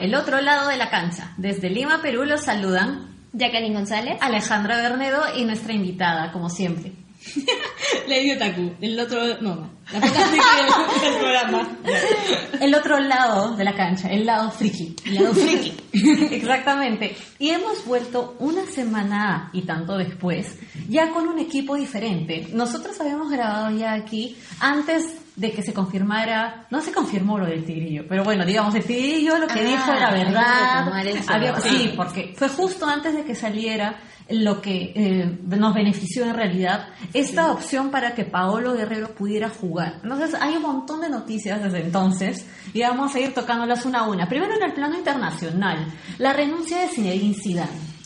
El otro lado de la cancha. Desde Lima, Perú, los saludan Jacqueline González, Alejandra Bernedo y nuestra invitada, como siempre. Lady Otaku, el otro... No, no. La fantástica del programa. El otro lado de la cancha, el lado friki. El lado friki. Exactamente. Y hemos vuelto una semana y tanto después, ya con un equipo diferente. Nosotros habíamos grabado ya aquí antes de que se confirmara, no se confirmó lo del tigrillo, pero bueno, digamos, el tigrillo lo que Ah, dijo era verdad. Había- sí, porque fue justo antes de que saliera lo que eh, nos benefició en realidad, esta opción para que Paolo Guerrero pudiera jugar. Entonces, hay un montón de noticias desde entonces y vamos a ir tocándolas una a una. Primero en el plano internacional, la renuncia de Zinedine Zidane.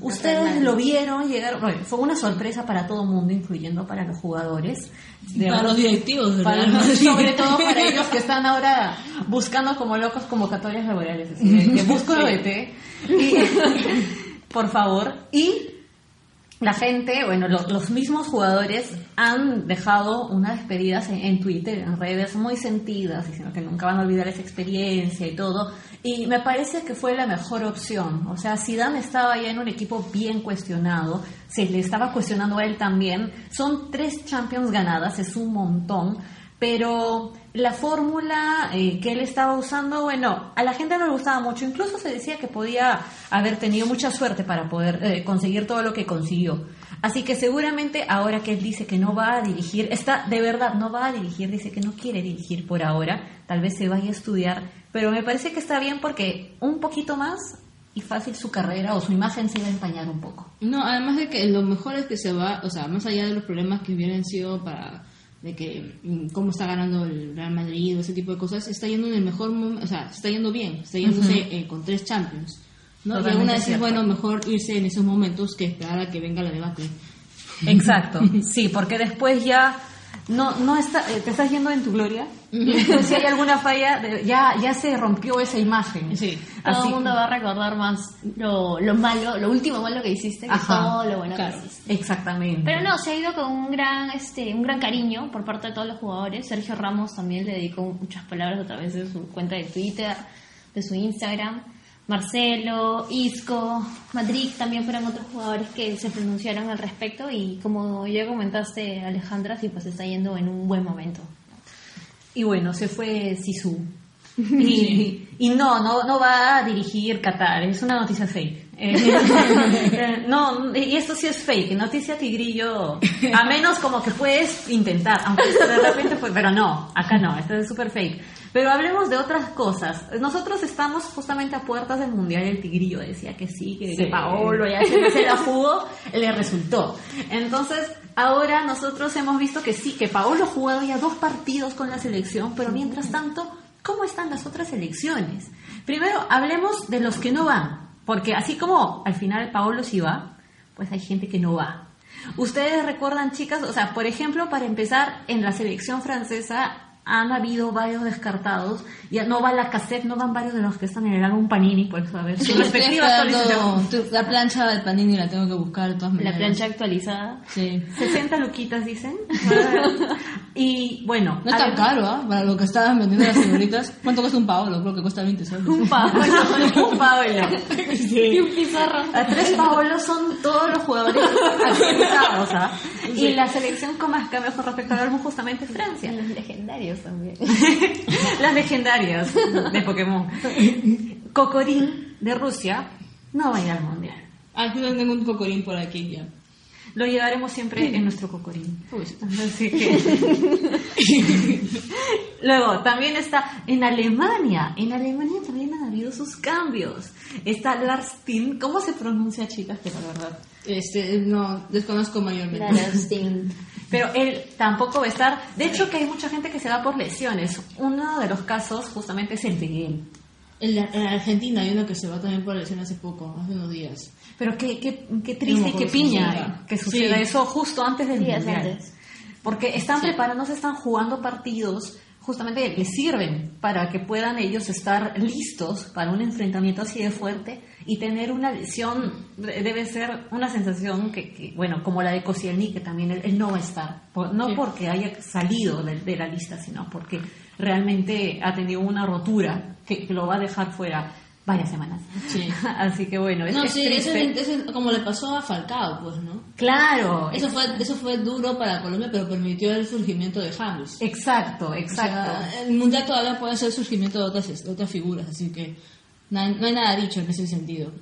Ustedes lo vieron llegar, bueno, fue una sorpresa para todo el mundo, incluyendo para los jugadores. De Para los directivos, para- Madrid. sobre todo para ellos que están ahora buscando como locos convocatorias laborales. así que busco lo de por favor. Y la gente, bueno, lo- los mismos jugadores han dejado unas despedidas en, en Twitter, en redes muy sentidas, diciendo que nunca van a olvidar esa experiencia y todo. Y me parece que fue la mejor opción. O sea, Zidane estaba ya en un equipo bien cuestionado, se le estaba cuestionando a él también. Son tres Champions ganadas, es un montón. Pero la fórmula eh, que él estaba usando, bueno, a la gente no le gustaba mucho. Incluso se decía que podía haber tenido mucha suerte para poder eh, conseguir todo lo que consiguió. Así que seguramente ahora que él dice que no va a dirigir, está de verdad, no va a dirigir, dice que no quiere dirigir por ahora, tal vez se vaya a estudiar, pero me parece que está bien porque un poquito más y fácil su carrera o su imagen se va a empañar un poco. No, además de que lo mejor es que se va, o sea, más allá de los problemas que hubieran sido para de que mm, cómo está ganando el Real Madrid o ese tipo de cosas, está yendo en el mejor momento, o sea, está yendo bien, está yéndose eh, con tres Champions. ¿no? Y aún así es bueno mejor irse en esos momentos que esperar a que venga la debate. Exacto, sí, porque después ya no no está, eh, te estás yendo en tu gloria. si hay alguna falla, ya ya se rompió esa imagen. Sí. Todo el mundo va a recordar más lo, lo malo, lo último malo que hiciste, que Ajá, todo lo bueno claro. que hiciste. Exactamente. Pero no, se ha ido con un gran, este, un gran cariño por parte de todos los jugadores. Sergio Ramos también le dedicó muchas palabras a través de su cuenta de Twitter, de su Instagram. Marcelo, Isco, Madrid también fueron otros jugadores que se pronunciaron al respecto y como ya comentaste Alejandra, sí pues está yendo en un buen momento. Y bueno, se fue Sisu. Y, y no, no, no va a dirigir Qatar, es una noticia fake. Eh, no, y esto sí es fake, noticia tigrillo, a menos como que puedes intentar, aunque de repente fue, pero no, acá no, esto es súper fake. Pero hablemos de otras cosas. Nosotros estamos justamente a puertas del Mundial, el tigrillo decía que sí, que, Sí. Paolo ya se, se la jugó, le resultó. Entonces, ahora nosotros hemos visto que sí, que Paolo ha jugado ya dos partidos con la selección, pero mientras tanto, ¿cómo están las otras selecciones? Primero, hablemos de los que no van, porque así como al final Paolo sí va, pues hay gente que no va. Ustedes recuerdan, chicas, o sea, por ejemplo, para empezar, en la selección francesa han habido varios descartados. Ya no va la cassette, no van varios de los que están en el álbum Panini, por eso a ver su respectiva la plancha del panini la tengo que buscar de todas La maneras. plancha actualizada. Sí. 60 luquitas, dicen. y bueno. No es tan caro, ¿ah? Para lo que estaban vendiendo las señoritas. ¿Cuánto cuesta un Paolo? Creo que cuesta 20 soles. Un Paolo, un Paolo. Y un pizarro. A tres Paolos son todos los jugadores actualizados, ¿ah? Y la selección con más cambios con respecto al álbum justamente es Francia. Los legendarios también. Las legendarias de Pokémon. Cocorín de Rusia no va a ir al mundial. Ah, yo tengo un cocorín por aquí ya. Lo llevaremos siempre en nuestro cocorín. Uy. Así que. Luego, también está en Alemania. En Alemania también han habido sus cambios. Está Lars Tin. ¿Cómo se pronuncia, chicas? Que la verdad. Este, no, desconozco mayormente. Larastin. Pero él tampoco va a estar. De hecho, que hay mucha gente que se va por lesiones. Uno de los casos, justamente, es el de él. En, la- en Argentina hay uno que se va también por lesión hace poco, hace unos días. Pero qué, qué, qué triste y qué piña eh, que suceda Sí. eso justo antes del Días mundial. antes. Porque están Sí. preparándose, están jugando partidos, justamente les sirven para que puedan ellos estar listos para un enfrentamiento así de fuerte y tener una lesión de- debe ser una sensación que, que, bueno, como la de Koscielny, que también él, él no va a estar, Por- no Sí. porque haya salido de, de la lista, sino porque realmente ha tenido una rotura que, que lo va a dejar fuera varias semanas. Sí. Así que bueno, es, No, es sí, eso es, eso es como le pasó a Falcao, pues, ¿no? Claro, Eso fue, eso fue duro para Colombia, pero permitió el surgimiento de James. exacto, O exacto. sea, el mundial todavía puede ser el surgimiento de otras, de otras figuras, así que no hay, no hay nada dicho en ese sentido.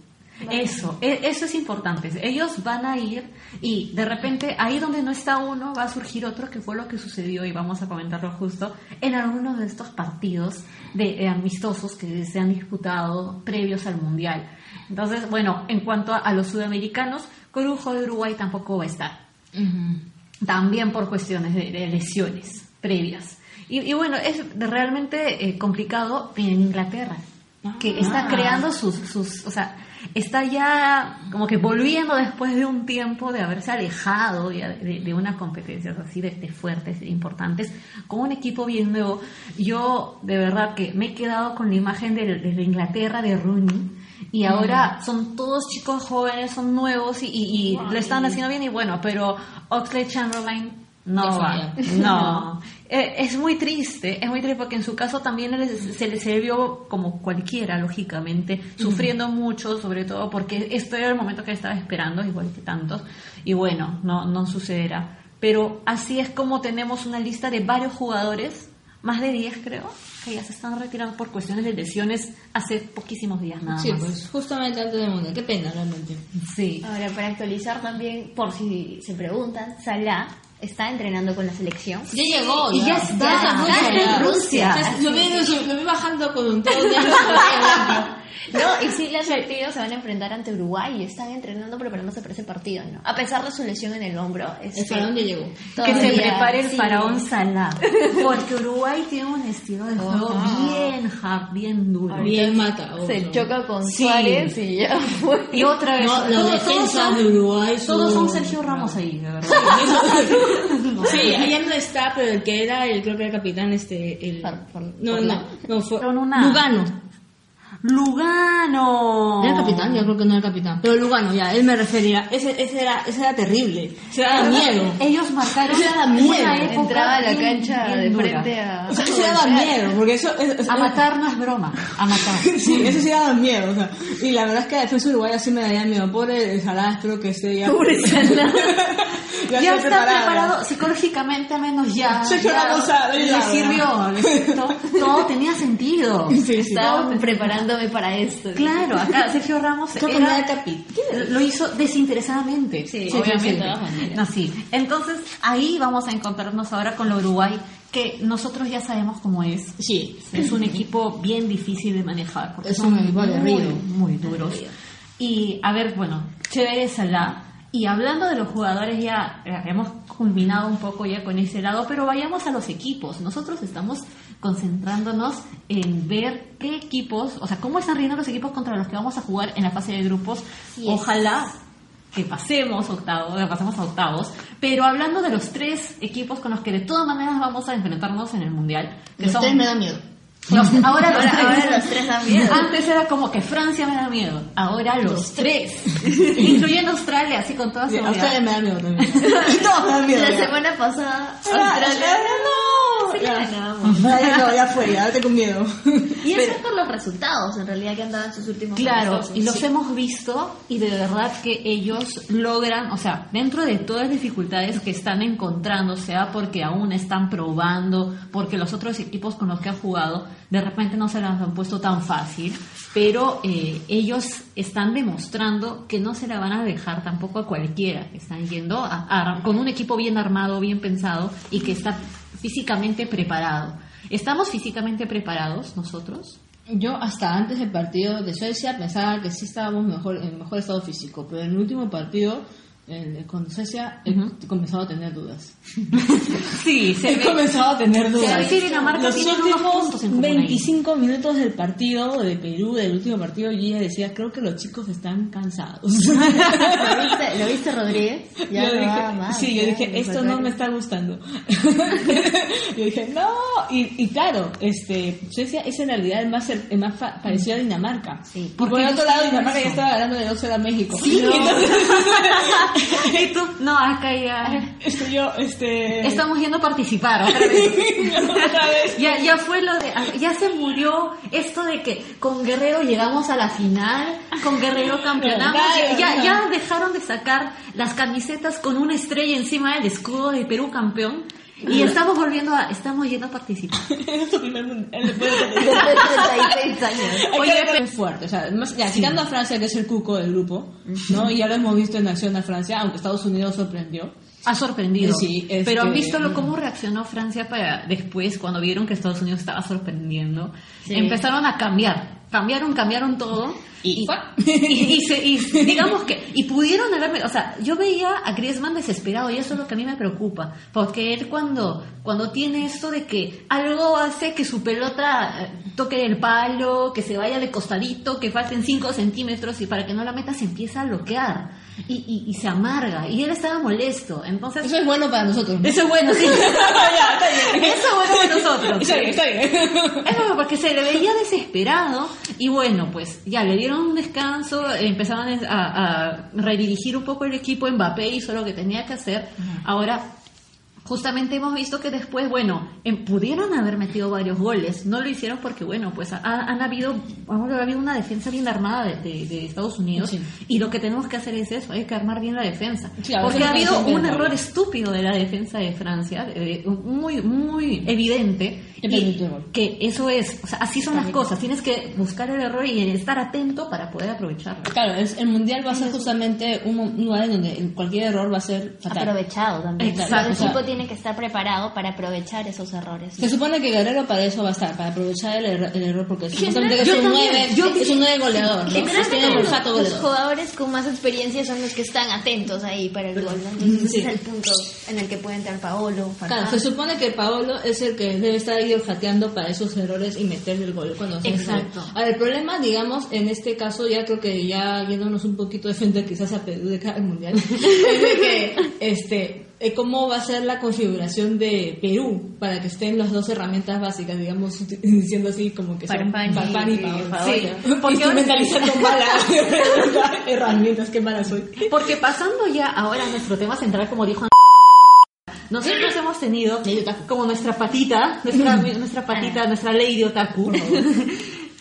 Eso, e- eso es importante. Ellos van a ir y de repente ahí donde no está uno va a surgir otro, que fue lo que sucedió y vamos a comentarlo justo en algunos de estos partidos de, eh, amistosos que se han disputado previos al Mundial. Entonces, bueno, en cuanto a, a los sudamericanos, Corujo de Uruguay tampoco va a estar también por cuestiones de, de lesiones previas. Y, y bueno, es realmente eh, complicado en Inglaterra, que está Ah. creando sus, sus, o sea, está ya como que volviendo después de un tiempo de haberse alejado ya de, de unas competencias así de, de fuertes e importantes, con un equipo bien nuevo. Yo de verdad que me he quedado con la imagen de, de Inglaterra, de Rooney, y ahora son todos chicos jóvenes, son nuevos y, y- y lo están haciendo bien y bueno, pero Oxley Chamberlain no va, no. Eh, Es muy triste, es muy triste porque en su caso también se le sirvió como cualquiera, lógicamente, sufriendo mucho, sobre todo porque esto era el momento que estaba esperando, igual que tantos, y bueno, no, no sucederá. Pero así es como tenemos una lista de varios jugadores, más de 10 creo, que ya se están retirando por cuestiones de lesiones hace poquísimos días nada Sí, más. pues justamente antes del mundial. Qué pena, realmente. Sí. Ahora, para actualizar también, por si se preguntan, Salah está entrenando con la selección. Ya llegó, Y ya está, ya ya está en Rusia. Lo vi, lo vi bajando con un todo No, y sí han advertido, se van a enfrentar ante Uruguay y están entrenando preparándose para ese partido, ¿no? A pesar de su lesión en el hombro. El este, faraón ya llegó. Que se prepare el sigue. faraón Salah. Porque Uruguay tiene un estilo de juego bien hard, bien duro. Bien mata. Se choca con Sí. Suárez y ya fue. Y otra vez, No, la todos, son, de Uruguay todos son- Sergio Ramos ahí, de verdad. Sí, ella no está, pero el que era, el creo que era el capitán, este, el... No, no, no, fue... No. Lugano. Lugano. ¿Era el capitán? Yo creo que no era el capitán. Pero Lugano, ya, él me refería. Ese, ese, era, ese era terrible. Ese daba miedo. Ellos marcaron Ese una miedo. época Entraba a la cancha bien de dura. frente a... O sea, ese daba miedo, porque eso... es- es- A matar no es broma, a matar. Sí, eso sí daba miedo. O sea, y la verdad es que la defensa uruguaya sí me daría miedo. Pobre Salah, espero que esté ya. Pobre. ya, Ya está preparado. preparado psicológicamente, menos ya. Sergio ya Ramos sabe, le ya, sirvió. todo, todo tenía sentido. Sí, sí. Estaba preparándome para esto. Claro, acá Sergio Ramos era- lo hizo desinteresadamente. Sí, obviamente. No, sí. Entonces, ahí vamos a encontrarnos ahora con la Uruguay, que nosotros ya sabemos cómo es. Sí. Es un equipo bien difícil de manejar. Porque Es son un equipo muy, aguerrido. muy duros. Y, a ver, bueno, chévere Salah. Y hablando de los jugadores, ya hemos culminado un poco ya con ese lado, pero vayamos a los equipos. Nosotros estamos concentrándonos en ver qué equipos, o sea, cómo están riendo los equipos contra los que vamos a jugar en la fase de grupos. Yes. Ojalá que pasemos octavos, que pasemos a octavos, pero hablando de los tres equipos con los que de todas maneras vamos a enfrentarnos en el mundial, que Los son tres me dan miedo. Los- ahora los Ahora- tres. ahora los tres dan miedo. Antes era como que Francia me da miedo. Ahora los, tres. Incluyendo Australia, así con toda seguridad. ustedes me dan miedo también. Y todos me dan miedo. La ya. semana pasada, Ah, Australia... no. Ya. no, ya fue, ya tengo miedo. Y eso es por los resultados, en realidad, que han dado en sus últimos Claro, y los Sí. hemos visto y de verdad que ellos logran, o sea, dentro de todas las dificultades que están encontrando, sea porque aún están probando, porque los otros equipos con los que han jugado de repente no se las han puesto tan fácil, pero eh, ellos están demostrando que no se la van a dejar tampoco a cualquiera, que están yendo a- a- con un equipo bien armado, bien pensado y que está físicamente preparado. ¿Estamos físicamente preparados nosotros? Yo hasta antes del partido de Suecia pensaba que sí estábamos mejor, en mejor estado físico, pero en el último partido eh, con Suecia he comenzado a tener dudas. Sí, se He ve. comenzado a tener dudas. Dinamarca Los tiene unos puntos últimos en común ahí. 25 minutos del partido de Perú, del último partido, yo ya decía, creo que los chicos están cansados. ¿Lo viste, ¿Lo viste, Rodríguez? Ya yo no dije, va más, sí, yo dije, esto no me está gustando. yo dije, no. Y, y claro, este, Suecia es en realidad el más, el más fa- parecido a Dinamarca. Sí. Y por el otro lado, Dinamarca ya estaba ganando de 2 a México. Sí. Entonces, y tú, no, acá ya... esto yo, este... Estamos yendo a participar otra vez. otra vez. Ya, ya fue lo de, ya se murió esto de que con Guerrero llegamos a la final, con Guerrero campeonamos, Claro, ya, claro. ya dejaron de sacar las camisetas con una estrella encima del escudo de Perú campeón y estamos volviendo a, estamos yendo a participar. Es su primer mundial. después de- Después de 36 años. Oye, es fuerte, o sea, más- ya, quitando a Francia, que es el cuco del grupo, ¿no? Y ya lo hemos visto en acción a Francia, aunque Estados Unidos sorprendió. Ha sorprendido. Sí, este- Pero han visto lo, cómo reaccionó Francia para después, cuando vieron que Estados Unidos estaba sorprendiendo. Sí. Empezaron a cambiar. Cambiaron, cambiaron todo. Y- y, y se- y digamos que, y pudieron haberme, o sea, yo veía a Griezmann desesperado y eso es lo que a mí me preocupa, porque él cuando, cuando tiene esto de que algo hace que su pelota eh, toque el palo, que se vaya de costadito, que falten 5 centímetros y para que no la meta se empieza a bloquear y, y, y se amarga y él estaba molesto, entonces Eso es bueno para nosotros. ¿no? eso es bueno, sí. Ya, bien. Eso es bueno para nosotros. Está bien, está bien. Es bueno, porque se le veía desesperado y bueno, pues ya le dieron un descanso, empezaban a, a redirigir un poco el equipo, Mbappé hizo lo que tenía que hacer. Ahora, justamente hemos visto que después, bueno, em, pudieron haber metido varios goles, no lo hicieron porque, bueno, pues ha- han habido, ha habido una defensa bien armada de, de- de Estados Unidos Sí. y lo que tenemos que hacer es eso, hay que armar bien la defensa. Sí, a porque ha habido un error estúpido de la defensa de Francia, eh, muy, muy evidente. Que y eso es, o sea, así son las cosas, tienes que buscar el error y estar atento para poder aprovecharlo. Claro, es- el mundial va a ser justamente un, lugar en donde cualquier error va a ser fatal. Aprovechado también. Exacto. El O sea- equipo tiene que estar preparado para aprovechar esos errores. Se supone que Guerrero para eso va a estar, para aprovechar el, error- el error, porque supuestamente que es un también, nueve, yo- es un nueve goleador, ¿no? Tiene el los, olfato los goleador. jugadores con más experiencia son los que están atentos ahí para el gol. ¿no? Entonces Sí. ese es el punto en el que puede entrar Paolo. Claro, se supone que Paolo es el que debe estar ahí olfateando para esos errores y meterle el gol cuando Exacto. Ahora, el problema, digamos, en este caso, ya creo que ya yéndonos un poquito de frente quizás a Perú de cada mundial, es de que, este, eh, cómo va a ser la configuración de Perú para que estén las dos herramientas básicas, digamos, diciendo así como que son y- y y. Sí, porque Instrumentalizando malas herramientas, qué mala soy. Porque pasando ya ahora a nuestro tema central, como dijo nosotros hemos tenido como nuestra patita, nuestra, nuestra patita, nuestra lady otaku.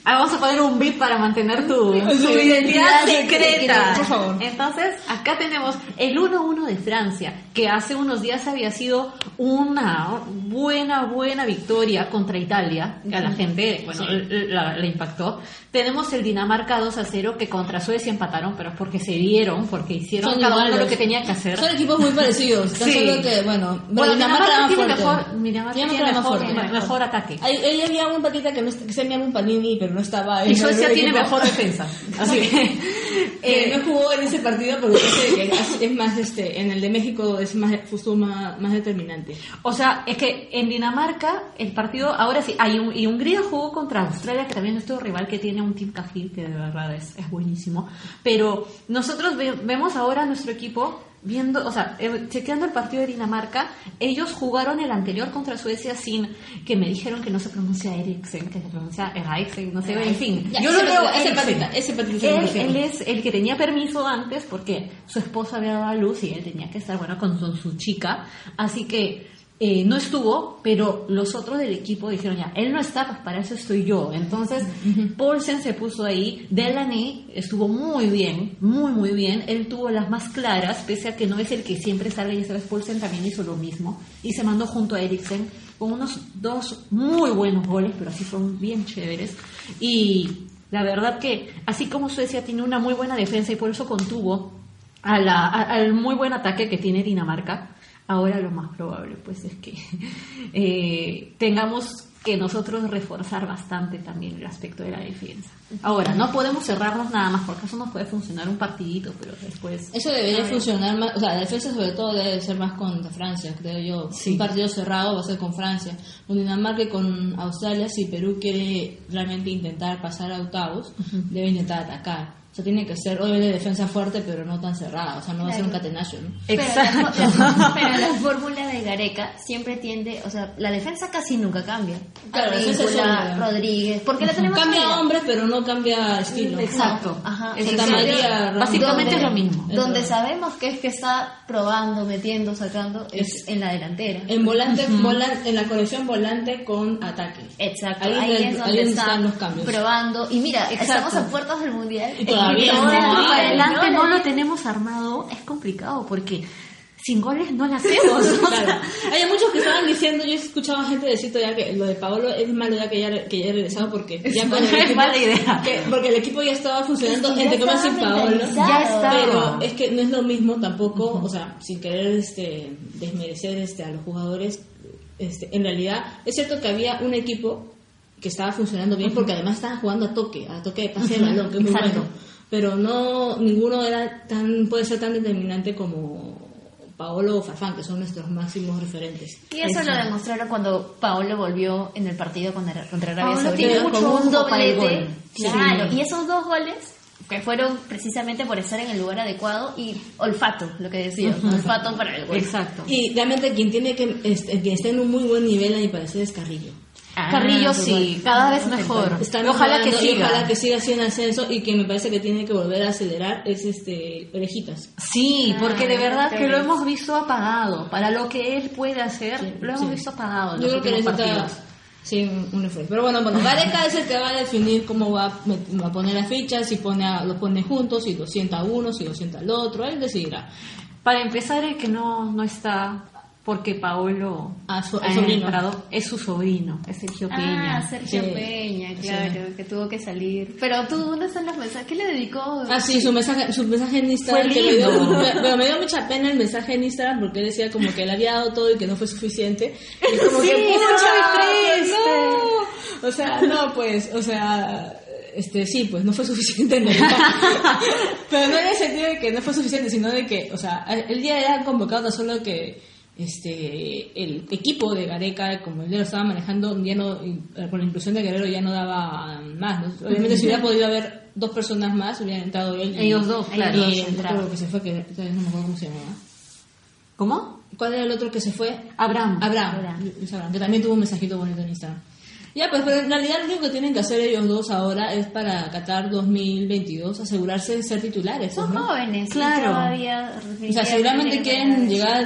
Ah, Vamos a poner un beat para mantener tu, identidad identidad secreta. por favor. Entonces, acá tenemos el 1-1 de Francia, que hace unos días había sido una buena, buena victoria contra Italia, que a la gente, bueno, la, la impactó. Tenemos el Dinamarca 2-0, que contra Suecia empataron, pero es porque se dieron, porque hicieron Son cada uno lo que tenía que hacer. Son equipos muy parecidos, tan Sí. solo que, bueno, Bueno, Dinamarca Dinamarca tiene mejor, Dinamarca Dinamarca tiene más mejor, fuerte. mejor ataque. Ahí, había un patita que, no, que se llama un Panini, pero no estaba Y Suecia tiene mejor defensa. Así que. Eh, no jugó en ese partido porque es, más, este, en el de México es más, justo más, más determinante. o sea, es que en Dinamarca el partido, ahora sí, hay un, y Hungría jugó contra Australia, que también es nuestro rival, que tiene un Team Cajil, que de verdad es, es buenísimo. Pero nosotros ve- vemos ahora a nuestro equipo viendo, o sea, eh, chequeando el partido de Dinamarca, ellos jugaron el anterior contra Suecia sin que me dijeron que no se pronuncia Eriksen, que se pronuncia Eriksen, no sé, en fin. Ya, yo lo patita, ese Eriksen. patita, ese patita se Él, él es el que tenía permiso antes porque su esposa había dado a luz y él tenía que estar, bueno, con su, su chica. Así que eh, no estuvo, pero los otros del equipo dijeron ya, él no está, pues para eso estoy yo. Entonces, Paulsen se puso ahí, Delaney estuvo muy bien, muy, muy bien. Él tuvo las más claras, pese a que no es el que siempre sale, y sabes, Paulsen también hizo lo mismo. Y se mandó junto a Eriksen con unos dos muy buenos goles, pero así fueron bien chéveres. Y la verdad que, así como Suecia tiene una muy buena defensa y por eso contuvo a la- a- al muy buen ataque que tiene Dinamarca, ahora lo más probable pues es que eh, tengamos que nosotros reforzar bastante también el aspecto de la defensa. Ahora, no podemos cerrarnos nada más porque eso nos puede funcionar un partidito, pero después... Eso debería funcionar más, o sea, la defensa sobre todo debe ser más contra Francia, creo yo. Sí. Un partido cerrado va a ser con Francia. Con Dinamarca y con Australia, si Perú quiere realmente intentar pasar a octavos, debe intentar atacar. O sea, tiene que ser, obviamente, defensa fuerte, pero no tan cerrada. O sea, no va a ser un catenaccio, ¿no? Pero la, Exacto. la- pero la fórmula de Gareca siempre tiende, o sea, la defensa casi nunca cambia. Claro, la defensa es Advíncula, sólida. Rodríguez, porque la tenemos Cambia hombres, pero no cambia estilo. Exacto. Ajá. Es. María. Básicamente es lo mismo. Donde sabemos que es que está probando, metiendo, sacando, es en la delantera. En volante, volan- en la conexión volante con ataque. Exacto, Ahí ahí, es- donde es donde está están los cambios. probando. Y mira, Exacto. estamos a puertas del mundial. Y todavía no, adelante no no, lo tenemos armado, es complicado porque sin goles no la hacemos. o sea, Claro. Hay muchos que estaban diciendo, yo he escuchado a gente decir todavía que lo de Paolo es malo ya que ya, que ya he regresado porque ya con el es equipo- mala idea. que- porque el equipo ya estaba funcionando Es que entre comillas sin estaba Paolo. Ya estaba. Pero es que no es lo mismo tampoco, o sea, sin querer este, desmerecer este, a los jugadores, este, en realidad es cierto que había un equipo que estaba funcionando bien porque además estaban jugando a toque, a toque de pase de balón, que es muy Exacto. bueno. Pero no, ninguno era tan, puede ser tan determinante como Paolo o Farfán, que son nuestros máximos referentes. Y eso lo demostraron cuando Paolo volvió en el partido contra, contra Arabia Saudita tiene con mucho un doblete. gol. Claro, Sí. y esos dos goles que fueron precisamente por estar en el lugar adecuado y olfato, lo que decía, olfato para el gol. Exacto. Y realmente quien tiene que, este, quien está en un muy buen nivel, a mi parecer, es Carrillo. Carrillo sí, cada vez mejor. Está Y ojalá que siga. Ojalá que siga así en ascenso y que me parece que tiene que volver a acelerar es este orejitas. Sí, porque de Ah, verdad que lo hemos visto apagado. Para lo que él puede hacer, Sí, lo hemos sí. visto apagado. en Yo los creo que necesita sí, un, esfuerzo. Pero bueno, bueno, Gareca es el que va a definir cómo va a, va a poner las fichas, si pone a, los pone juntos, si lo sienta a uno, si lo sienta al otro, él decidirá. Para empezar, el que no, no está, porque Paolo Ah, ha entrado, es su sobrino, es Sergio Peña. Ah, Sergio Sí. Peña, Sí. claro, que tuvo que salir. Pero tú, ¿dónde están los mensajes? ¿Qué le dedicó? Ah, sí, su mensaje, su mensaje en Instagram. Fue que me, dio, pero me dio mucha pena el mensaje en Instagram porque él decía como que él había dado todo y que no fue suficiente. Y es como Sí, que, es "Pucha, muy triste". no. O sea, no, pues, o sea, este, sí, pues no fue suficiente en realidad. Pero no en el sentido de que no fue suficiente, sino de que, o sea, el día era convocado tan solo que este el equipo de Gareca, como él lo estaba manejando, ya no, con la inclusión de Guerrero ya no daba más. ¿no? Obviamente, si hubiera podido haber dos personas más, hubieran entrado él. y- Ellos dos, claro. Y el otro que se fue, que todavía no me acuerdo cómo se llamaba. ¿Cómo? ¿Cuál era el otro que se fue? Abraham. Abraham, Abraham. Abraham, que también tuvo un mensajito bonito en Instagram. Ya, pues, pero en realidad lo único que tienen que hacer ellos dos ahora es para Qatar 2022 asegurarse de ser titulares. Son ¿no? jóvenes, Claro. todavía O sea, seguramente quieren llegar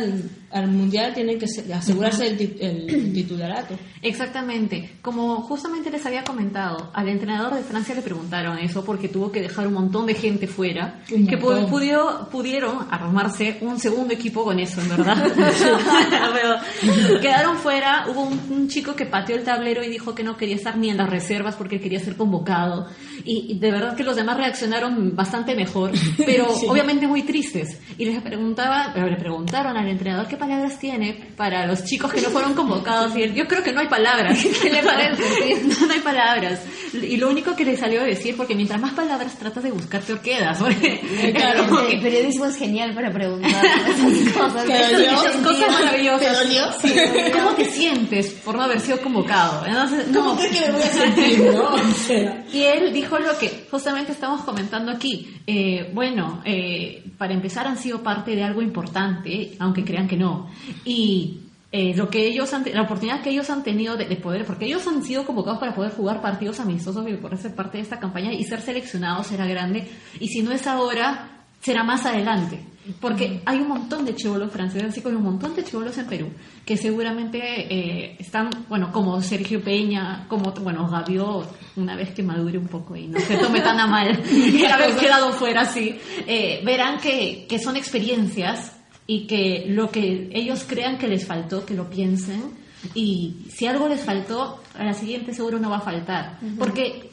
al, al mundial, tienen que se- asegurarse el, el titularato. Exactamente. Como justamente les había comentado, al entrenador de Francia le preguntaron eso porque tuvo que dejar un montón de gente fuera Un que pudió- pudieron armarse un segundo equipo con eso, en verdad. Pero quedaron fuera. Hubo un, un chico que pateó el tablero y dijo que no quería estar ni en las reservas porque quería ser convocado. Y, y de verdad que los demás reaccionaron bastante mejor, pero Sí. obviamente muy tristes. Y les preguntaba, le preguntaron al entrenador qué palabras tiene para los chicos que no fueron convocados. Y yo creo que no hay palabras. ¿Qué le parece? No, no hay palabras. Y lo único que le salió a decir, porque mientras más palabras tratas de buscar, peor quedas. claro. como El periodismo es genial para preguntar esas cosas. ¿Te dolió? cosas maravillosas. ¿Te dolió? Sí. ¿Cómo te sientes por no haber sido convocado? Entonces, ¿Cómo no. crees que me voy a sentir, no? O sea, Y él dijo lo que justamente estamos comentando aquí. Eh, bueno, eh, para empezar han sido parte de algo importante, aunque crean que no. Y eh, lo que ellos han, la oportunidad que ellos han tenido de, de poder, porque ellos han sido convocados para poder jugar partidos amistosos y poder ser parte de esta campaña y ser seleccionados será grande. Y si no es ahora, será más adelante. Porque hay un montón de chivolos franceses, así como un montón de chivolos en Perú, que seguramente eh, están, bueno, como Sergio Peña, como, bueno, Gaviot, una vez que madure un poco y no se tome tan a mal y haber quedado fuera así, eh, verán que, que son experiencias y que lo que ellos crean que les faltó, que lo piensen, y si algo les faltó, a la siguiente seguro no va a faltar. Porque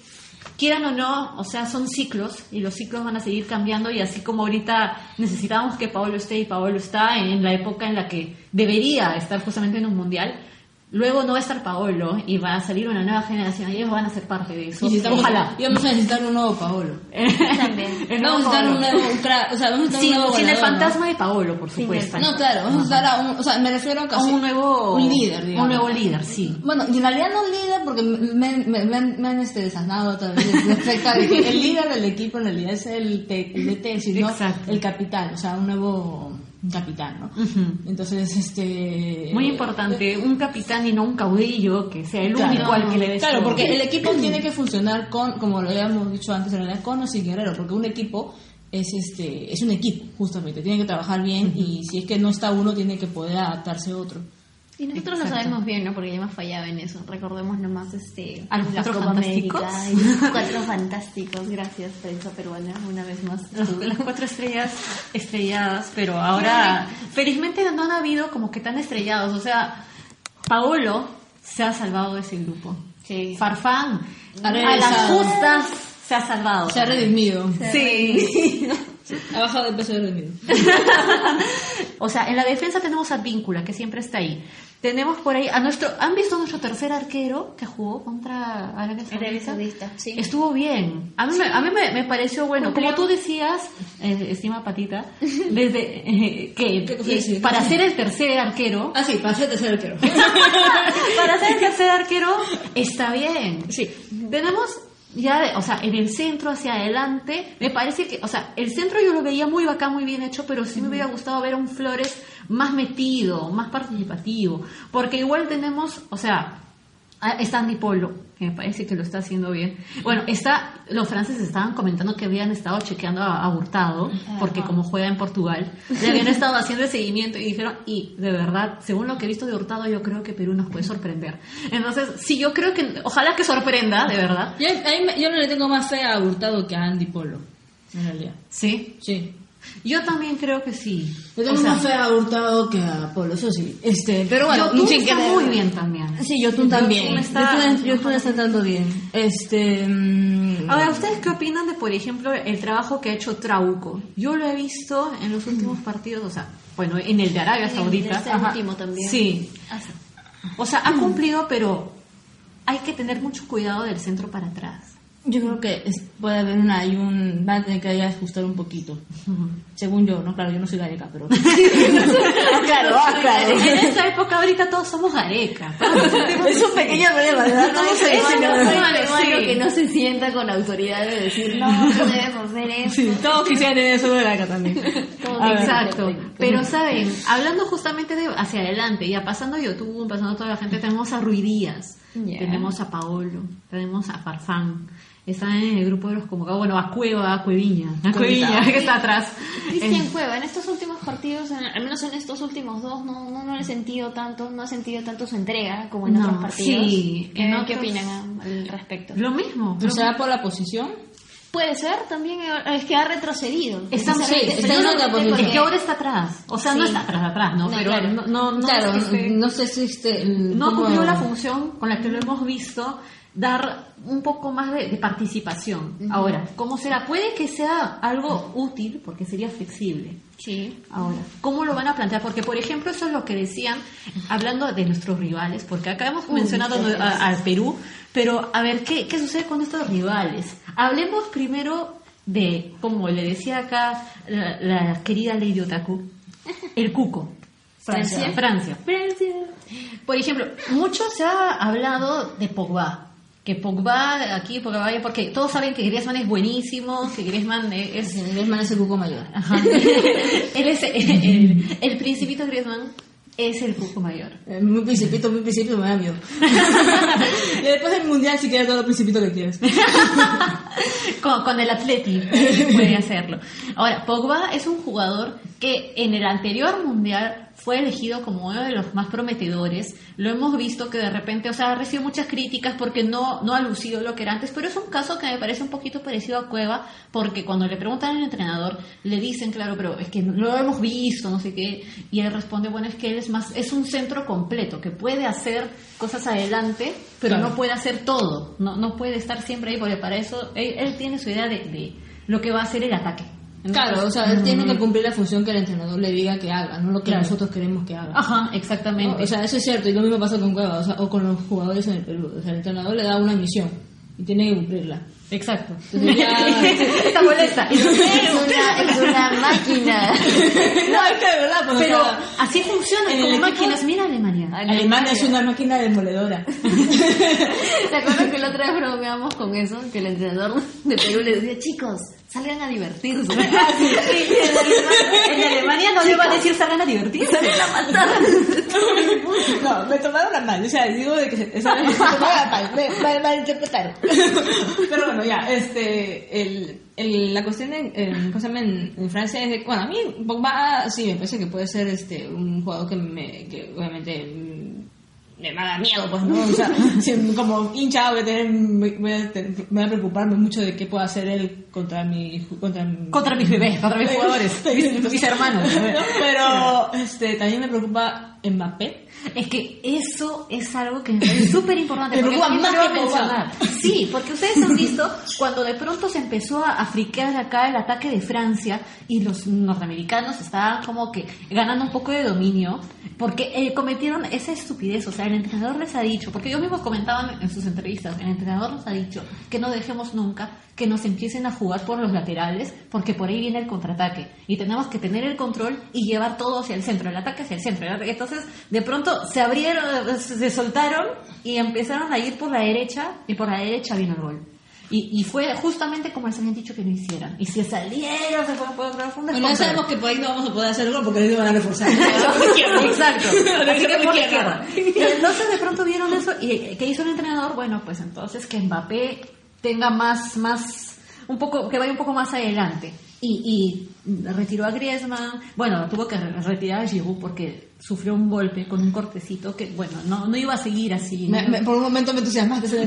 quieran o no, o sea, son ciclos y los ciclos van a seguir cambiando y así como ahorita necesitábamos que Paolo esté y Paolo está en la época en la que debería estar justamente en un mundial, luego no va a estar Paolo y va a salir una nueva generación y ellos van a ser parte de eso. Y Ojalá. y vamos a necesitar un nuevo Paolo. También. El Vamos a necesitar un nuevo, o sea, vamos a necesitar Sin, un nuevo sin el fantasma de Paolo, por supuesto. No, claro, vamos a necesitar a un, o sea, me refiero a, un nuevo un líder, digamos. Un nuevo líder, sí. Bueno, y en realidad no líder porque me, me, me, me han este, desanado otra vez respecto a de que el líder del equipo en realidad es el, te- el DT, sino Exacto. el capitán, o sea, un nuevo capitán, ¿no? Entonces, este... Muy importante, un capitán y no un caudillo que sea el Claro. único al que le des Claro, porque el equipo tiene que funcionar con, como lo habíamos dicho antes, en realidad con o sin guerrero, porque un equipo es este es un equipo, justamente, tiene que trabajar bien y si es que no está uno, tiene que poder adaptarse a otro. Y nosotros lo Exacto. sabemos bien, ¿no? Porque ya hemos fallado en eso. Recordemos nomás este, A los Cuatro Fantásticos. América y los cuatro fantásticos. Gracias, prensa peruana, una vez más. Los- las cuatro estrellas estrelladas, pero ahora felizmente no han habido como que tan estrellados. O sea, Paolo se ha salvado de ese grupo. Sí. Farfán, a las justas se ha salvado. Se ha redimido. Sí. Ha bajado de peso de redimido. o sea, en la defensa tenemos a Víncula, que siempre está ahí. Tenemos por ahí a nuestro... ¿Han visto a nuestro tercer arquero que jugó contra Arabia Saudita? Arabia Saudita, sí. Estuvo bien. A mí, me, a mí me, me pareció bueno. Cumplió. Como tú decías, eh, estima Patita, desde eh, que ¿Qué cosa eh, para ser el tercer arquero, Ah, sí, para ser tercer arquero. para ser el tercer arquero está bien. Sí. Tenemos ya, o sea, en el centro hacia adelante, me parece que, o sea, el centro yo lo veía muy bacán, muy bien hecho, pero sí me hubiera gustado ver a un Flores más metido, más participativo, porque igual tenemos, o sea, a- está Andy Polo, que me parece que lo está haciendo bien. Bueno, está, los franceses estaban comentando que habían estado chequeando a, a Hurtado, porque como juega en Portugal, le habían estado haciendo el seguimiento y dijeron, y de verdad, según lo que he visto de Hurtado, yo creo que Perú nos puede sorprender. Entonces, sí, yo creo que, ojalá que sorprenda, de verdad. Yo, yo no le tengo más fe a Hurtado que a Andy Polo, en realidad. Sí, Sí. Yo también creo que sí. Le tengo O sea, más fe a Hurtado que a Polo, eso sí. Este, pero bueno, Yotun sin está querer- muy bien también. Sí, Yotun también. Yotun está- Yotun, bien. Este. mm, Ahora, ¿ustedes qué opinan de, por ejemplo, el trabajo que ha hecho Trauco? Yo lo he visto en los últimos partidos, o sea, bueno, en el de Arabia Saudita. este Ajá. último también. Ah, sí. O sea, ha cumplido, pero hay que tener mucho cuidado del centro para atrás. Yo creo que es- puede haber una, hay un, va a tener que ajustar un poquito. Según yo, ¿no? Claro, yo no soy gareca, pero. claro, ah, claro. En esta época ahorita todos somos gareca. Es un pequeño problema, ¿verdad? Todos dicen un que- no se sienta con autoridad de decir, no, no debes hacer eso. Sí, todos quisieran tener eso de gareca también. Exacto. Pero saben, hablando justamente de hacia adelante, ya pasando YouTube, pasando toda la gente, tenemos a Ruidías, tenemos a Paolo, tenemos a Farfán, están en el grupo de los convocados, bueno, a Cueva, a Cueviña, a Cueviña, que está atrás. Cristian Cueva, en estos últimos partidos, en- al menos en estos últimos dos, no, no, no le he sentido tanto, no he sentido tanto su entrega como en No, otros partidos. sí, ¿Qué, en qué otros- opinan al respecto? Lo mismo. ¿O sea, por la posición? Puede ser también, eh, es que ha retrocedido. Está, Precisamente, sí, está en otra posición. es que ahora está atrás. O sea, no Sí. está atrás, atrás, ¿no? No, Pero claro. no, no, no claro, es que esté- no sé si este. no cumplió la función con la que lo hemos visto dar un poco más de, de participación. Ahora, ¿cómo será? Puede que sea algo útil porque sería flexible. Sí. Ahora, ¿cómo lo van a plantear? Porque, por ejemplo, eso es lo que decían, hablando de nuestros rivales, porque acá hemos mencionado al Perú, pero a ver, ¿qué, ¿qué sucede con estos rivales? Hablemos primero de, como le decía acá la, la querida Lady Otaku, el cuco. Francia. Francia. Por ejemplo, mucho se ha hablado de Pogba. Que Pogba aquí, Pogba porque todos saben que Griezmann es buenísimo, que Griezmann es... Griezmann es el cuco mayor. Ajá. Él es el, el principito Griezmann es el cuco mayor. Eh, Muy principito, muy principito, me da miedo. y después del mundial, si quieres todo el principito que quieres. con, con el Atleti puede hacerlo. Ahora, Pogba es un jugador que en el anterior mundial fue elegido como uno de los más prometedores. Lo hemos visto que de repente, o sea, ha recibido muchas críticas porque no, no ha lucido lo que era antes, pero es un caso que me parece un poquito parecido a Cueva, porque cuando le preguntan al entrenador, le dicen, claro, pero es que lo hemos visto, no sé qué, y él responde, bueno, es que él es más, es un centro completo, que puede hacer cosas adelante, pero Claro. no puede hacer todo, no, no puede estar siempre ahí, porque para eso él, él tiene su idea de, de lo que va a hacer el ataque. Claro, o sea, él tiene que cumplir la función que el entrenador le diga que haga, no lo que Claro. nosotros queremos que haga. Ajá, ¿no? exactamente. O sea, eso es cierto, y lo mismo pasa con Cueva, o, sea, o con los jugadores en el Perú. O sea, el entrenador le da una misión y tiene que cumplirla. Exacto. Entonces ya... Está molesta. Es una, es una máquina. no, es que de verdad, Pero sea, así funciona en como máquinas. Mira Alemania. Alemania es una máquina demoledora. ¿Te acuerdas que la otra vez bromeamos con eso? Que el entrenador de Perú le decía, chicos, salgan a divertirse. Ah, sí, sí, en, Alemania, en Alemania no le va a decir salgan a divertirse. No, me tomaron la mal, o sea, digo de que se, esa vez me tomaron la mal, me mal, malinterpretaron. Pero bueno, ya, este, el, el, la cuestión en, en, en Francia es de, bueno, a mí Pogba sí me parece que puede ser este un jugador que me, que obviamente me da miedo, pues, ¿no? O sea, como hincha voy a tener, voy a, tener- voy a preocuparme mucho de qué puede hacer él contra mi, contra mi, Contra mis bebés, contra mis jugadores, mis, mis hermanos. Pero, este, también me preocupa Mbappé. Es que eso es algo que parece súper importante. Pogba. mencionar. Sí, porque ustedes han visto cuando de pronto se empezó a, friquear acá el ataque de Francia y los norteamericanos estaban como que ganando un poco de dominio porque eh, cometieron esa estupidez. O sea, el entrenador les ha dicho, porque ellos mismos comentaban en sus entrevistas, el entrenador nos ha dicho que no dejemos nunca que nos empiecen a jugar por los laterales porque por ahí viene el contraataque y tenemos que tener el control y llevar todo hacia el centro, el ataque hacia el centro. Entonces, de pronto se abrieron, se soltaron y empezaron a ir por la derecha y por la derecha vino el gol. Y, y fue justamente como les habían dicho que no hicieran. Y si salieron, se fueron por otra funda. Bueno, ya sabemos que por ahí no vamos a poder hacer gol porque ahí van a reforzar. Exacto. Así que que por izquierda. Entonces de pronto vieron eso y eh, ¿qué hizo el entrenador? Bueno, pues entonces que Mbappé tenga más, más, un poco, que vaya un poco más adelante. Y, y retiró a Griezmann, bueno, tuvo que re- retirar a Giroud porque sufrió un golpe con un cortecito que, bueno, no, no iba a seguir así. Me- ¿no? me- por un momento me entusiasmaste.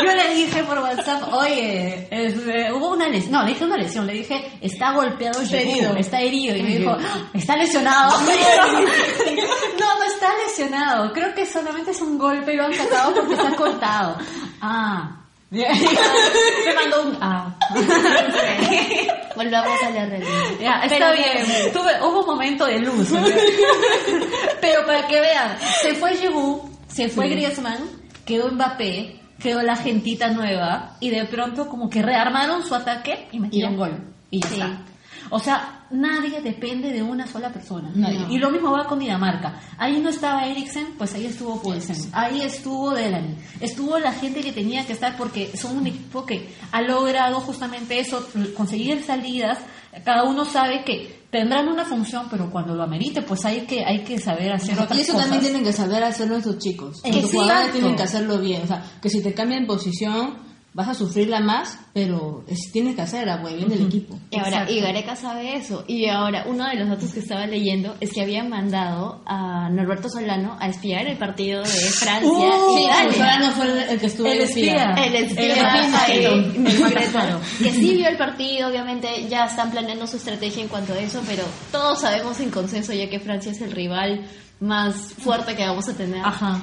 No, yo le dije por WhatsApp, oye, es, eh, hubo una lesión, no, le dije una lesión, le dije, está golpeado Giroud, herido. está herido, y me dijo, "Ah, está lesionado. no, no está lesionado, creo que solamente es un golpe y lo han sacado porque está cortado. Ah. Me mandó un ah. Volvamos a la realidad. Ya, está bien. Tuve, hubo un momento de luz. Pero para que vean, se fue Giroud, se fue Griezmann, quedó Mbappé, quedó la gentita nueva y de pronto como que rearmaron su ataque y metieron Ya. gol. Y ya Sí. está. O sea, nadie depende de una sola persona. Nadie. Y lo mismo va con Dinamarca. Ahí no estaba Eriksen, pues ahí estuvo Poulsen. Ahí estuvo Delaney. Estuvo la gente que tenía que estar porque son un equipo que ha logrado justamente eso, conseguir salidas. Cada uno sabe que tendrán una función, pero cuando lo amerite, pues hay que, hay que saber hacer otras Y eso cosas. también tienen que saber hacerlo estos chicos. Los jugadores tienen que hacerlo bien. O sea, que si te cambian posición, vas a sufrirla más, pero es- tienes que hacerla, güey, bien del equipo. Y ahora, Exacto. y Gareca sabe eso. Y ahora, uno de los datos que estaba leyendo es que habían mandado a Norberto Solano a espiar el partido de Francia Uh, y Sí, Italia. Solano fue el, el que estuvo El espía. El espía, El espía, que sí vio el partido, obviamente ya están planeando su estrategia en cuanto a eso, pero todos sabemos en consenso ya que Francia es el rival más fuerte que vamos a tener. Ajá.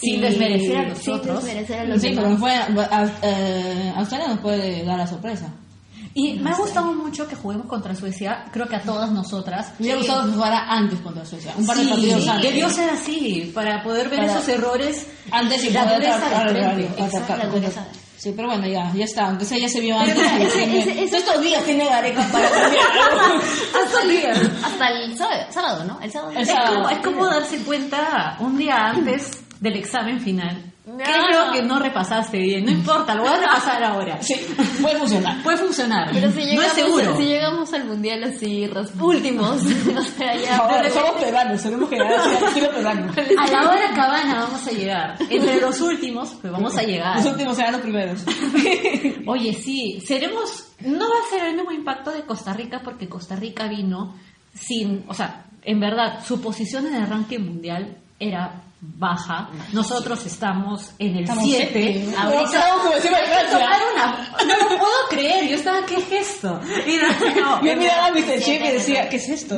Sin desmerecer a los sin otros. desmerecer a los Sí, demás. pero fue, eh, Australia nos puede dar la sorpresa. Y me ha gustado mucho que juguemos contra Suecia, creo que a todas nosotras. Me hubiera gustado que jugara antes contra Suecia, un par de Sí, partidos antes. debió ser así, para poder ver Para- esos errores. Antes y la poder dureza. Sí, pero bueno, ya, ya está, aunque sea ya se vio antes. estos días tiene Gareca para cambiar. Hasta el día. Hasta el sábado, ¿no? El sábado. El Es sábado. como, es como darse cuenta un día antes del examen final. ¿Qué es No. lo que no repasaste bien? No importa, lo voy a repasar ahora. Sí, puede funcionar. Puede funcionar. Pero si no llegamos, es seguro. si llegamos al mundial así, los últimos, o sea, ya. Ahora, somos peruanos, tenemos que llegar al peruano. A la hora cabana vamos a llegar. Entre los últimos, pues vamos a llegar. Los últimos serán los primeros. Oye, sí, seremos, no va a ser el mismo impacto de Costa Rica porque Costa Rica vino sin, o sea, en verdad, su posición en el ranking mundial era baja. Nosotros estamos en el Estamos 7. siete. Ahorita una- No lo puedo creer. Yo estaba, ¿qué es esto? Y no, no, Yo miraba a Mr. Chip y decía, ¿qué es esto?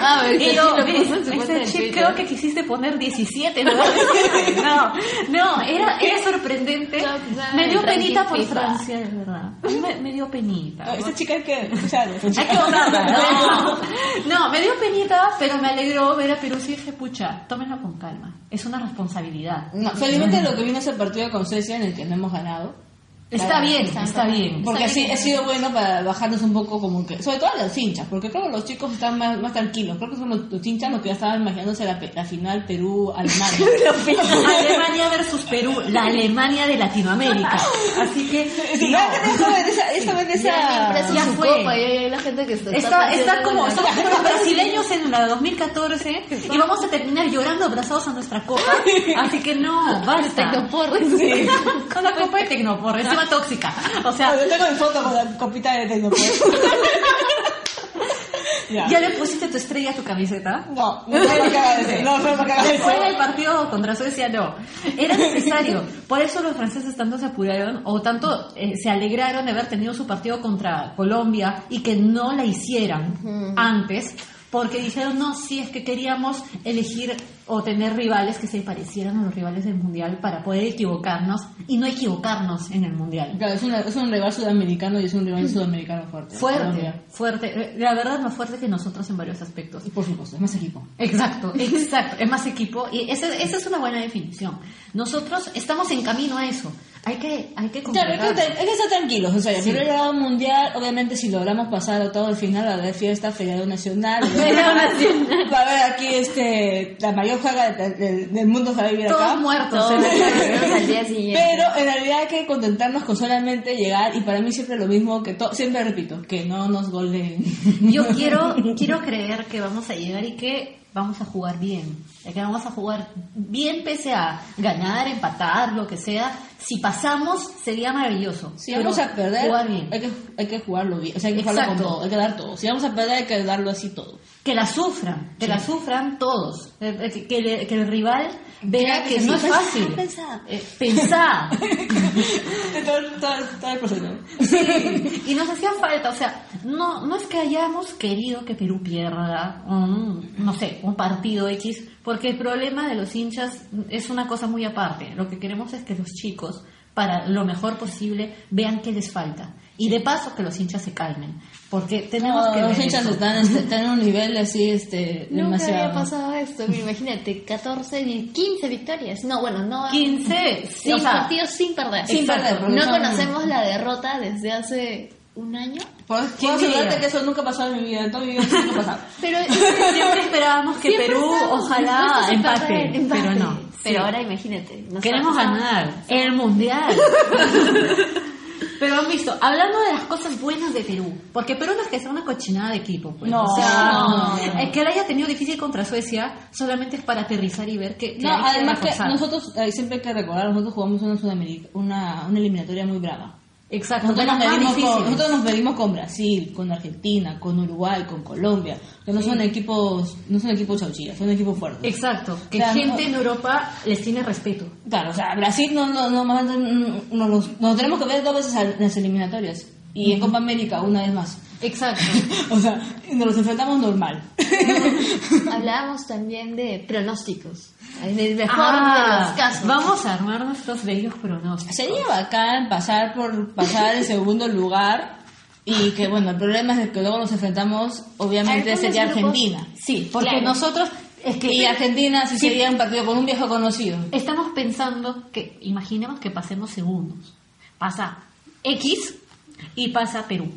Ah, y Mr. yo, Chip lo "Mire, puso en su Mr. Chip, Twitter". creo que quisiste poner 17, ¿no? No, no, era, era sorprendente. No, no, Me dio penita por. Francia, de verdad. Me, me dio penita. Esa chica hay que. Hay que votarla, ¿no? No, me dio penita, pero me alegró ver a Perú y dije, pucha, tómenlo con calma. Es una responsabilidad. No, felizmente lo que vino ese partido con Suecia en el que no hemos ganado. Está bien, está está bien. bien. Porque así ha sido bueno para bajarnos un poco como que, sobre todo a los hinchas, porque creo que los chicos están más, más tranquilos. Creo que son los, los hinchas los que ya estaban imaginándose la, la final Perú-Alemania. Alemania versus Perú, la Alemania de Latinoamérica. Así que Sí, no. esa, esa, esa, esa, Ya ya fue. copa la gente que está... Está, está como, somos como los brasileños en la 2014 y vamos a terminar llorando abrazados a nuestra copa. Así que no, basta. Tecnoporre. Con la copa de Tecnopor, encima tóxica. O sea, Yo tengo mi foto con la copita de Tecnopor. ya. ¿ya le pusiste tu estrella a tu camiseta? No, no fue para. No fue para Después del partido contra Suecia, no. Era necesario. Por eso los franceses tanto se apuraron o tanto eh, se alegraron de haber tenido su partido contra Colombia y que no la hicieran antes. Porque dijeron, no, sí, es que queríamos elegir o tener rivales que se parecieran a los rivales del Mundial para poder equivocarnos y no equivocarnos en el Mundial. Claro, es, una- es un rival sudamericano y es un rival sudamericano fuerte. Fuerte, Colombia. fuerte. Eh, La verdad, más fuerte que nosotros en varios aspectos. Y por supuesto, es más equipo. Exacto, exacto. Es más equipo y esa, esa es una buena definición. Nosotros estamos en camino a eso. Hay que, hay que Claro, hay que, hay que estar tranquilos. O sea, Sí. primer grado mundial, obviamente, si logramos pasar todo el final, va a haber fiesta, feriado nacional. Feriado nacional. Va a haber aquí este, la mayor juega de- de- del mundo va a vivir acá. Todos muertos. Todos volvemos al día siguiente. Pero en realidad hay que contentarnos con solamente llegar y para mí siempre lo mismo que to- siempre repito, que no nos goleen. Yo quiero, quiero creer que vamos a llegar y que vamos a jugar bien. Que vamos a jugar bien pese a ganar, empatar, lo que sea. Si pasamos, sería maravilloso. Si Pero vamos a perder, Jugar bien. hay que, hay que jugarlo bien, o sea, hay que jugarlo con todo, hay que dar todo. Si vamos a perder, hay que darlo así todo. Que la sufran, que la sufran todos. Eh, eh, Que, que que el rival vea que que sí, no es fácil. Eh, el proceso. Sí, y nos hacía falta, o sea, no, no es que hayamos querido que Perú pierda, un, no sé, un partido X, porque el problema de los hinchas es una cosa muy aparte. Lo que queremos es que los chicos, para lo mejor posible, vean qué les falta. Y de paso que los hinchas se calmen, porque tenemos No, que los hinchas están, están en un nivel así, este, Nunca demasiado. había pasado esto. Mira, imagínate, 14, y 15 victorias. No, bueno, no. 15, Sí, o sea, partidos sin perder. Sin Exacto. perder, No conocemos la derrota desde hace un año. Puedo ¿Quién puedo asegurarte que eso nunca pasó en mi vida, en toda mi vida eso nunca ha pasado. Pero siempre esperábamos que Siempre Perú ojalá empate, perder, empate. pero no. Pero Sí. ahora imagínate. Queremos ganar el mundial. Pero han visto, hablando de las cosas buenas de Perú, porque Perú no es que sea una cochinada de equipo, pues. No, o sea, no. el que la haya tenido difícil contra Suecia solamente es para aterrizar y ver que, que No, además que nosotros, eh, siempre hay que recordar, nosotros jugamos una, Sudamérica, una, una eliminatoria muy brava. Exacto, Nosotros nos, medimos con, difíciles. nosotros nos medimos con Brasil, con Argentina, con Uruguay, con Colombia, que no son equipos, no son equipos chauchillas, son equipos fuertes. Exacto, que Claro, gente no- en Europa les tiene respeto. Claro, o sea, Brasil no, no, no, no, no- no- nos, nos tenemos que ver dos veces en las eliminatorias y en Copa América una vez más. Exacto. O sea, nos los enfrentamos normal. Hablábamos también de pronósticos. En el mejor Ah, de los casos. Vamos a armar nuestros bellos pronósticos. Sería bacán pasar por pasar en segundo lugar y que bueno, el problema es que luego nos enfrentamos obviamente sería grupos- Argentina. Sí, porque Claro. nosotros es que Y Argentina sí, Sí. sería un partido con un viejo conocido. Estamos pensando que, imaginemos que pasemos segundos. Pasa X y pasa Perú.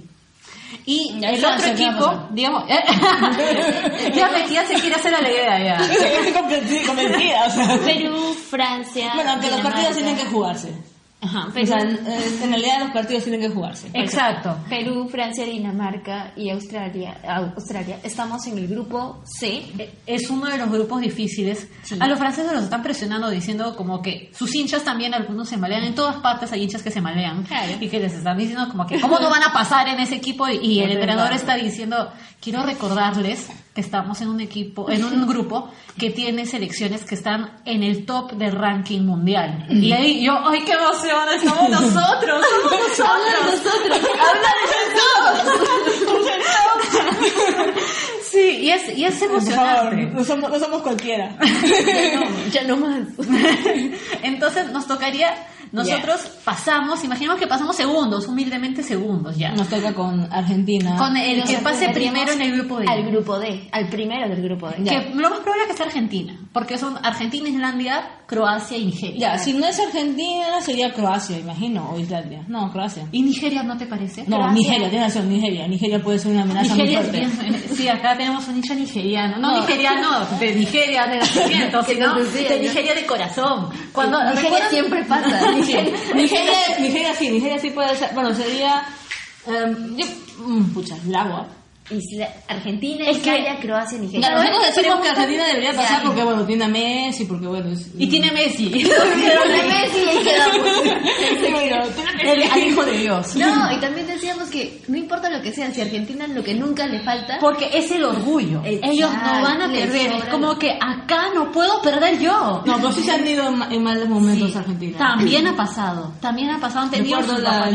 Y Ya, el otro ¿qué va a equipo, digamos, ya, me, ya se quiere hacer alegría ya. Estoy convencida, convencida, o sea. Perú, Francia. Bueno, aunque los partidos tienen que jugarse. Ajá, O sea, en, realidad los partidos tienen que jugarse. Exacto. Perú, Francia, Dinamarca y Australia. Australia. Estamos en el grupo C. Es uno de los grupos difíciles. Sí. A los franceses los están presionando diciendo como que sus hinchas también, algunos se malean. En todas partes hay hinchas que se malean. Claro. Y que les están diciendo como que, ¿cómo no van a pasar en ese equipo? Y, y el entrenador está diciendo quiero recordarles que estamos en un equipo, en un grupo que tiene selecciones que están en el top del ranking mundial. Y ahí yo, ¡ay, qué emoción! ¡Estamos nosotros! ¡Somos nosotros! ¡Habla de nosotros! Sí, y es, y es Por favor, emocionante. no somos, no somos cualquiera. Ya no más. Entonces nos tocaría, nosotros pasamos, imaginemos que pasamos segundos, humildemente segundos ya. Nos toca con Argentina. Con el que pase primero en el grupo D. Al grupo D, al primero del grupo D. Que lo más probable es que sea Argentina, porque son Argentina, Islandia, Croacia y Nigeria. Ya, si no es Argentina, sería Croacia, imagino, o Islandia. No, Croacia. ¿Y Nigeria no te parece? No, Croacia. Nigeria, tienes razón, Nigeria. Nigeria puede ser una amenaza Nigeria muy es fuerte. bien, sí, acá tenemos un hincha nigeriano, no, No. nigeriano de Nigeria de nacimiento, sino de. Nigeria de corazón. Cuando Nigeria siempre pasa. Nigeria- Nigeria, Nigeria sí, Nigeria sí puede ser. Bueno, sería. yo, mm, pucha, el agua. Isla- Argentina, Es que- Italia, Croacia, Nigeria. Claro, nosotros decimos que Argentina debería pasar Ya. porque, bueno, tiene a Messi, porque, bueno, es. Y tiene Messi, Pero de Messi ahí quedamos. el, al hijo de Dios. No, y también decíamos que no importa lo que sea, si Argentina lo que nunca le falta. Porque es el orgullo. Exacto, Ellos no van a perder. Es como que acá no puedo perder yo. No, pero sí se han ido en, ma- en malos momentos Sí, Argentina. También ha pasado. También ha pasado. Han tenido Recuerdo la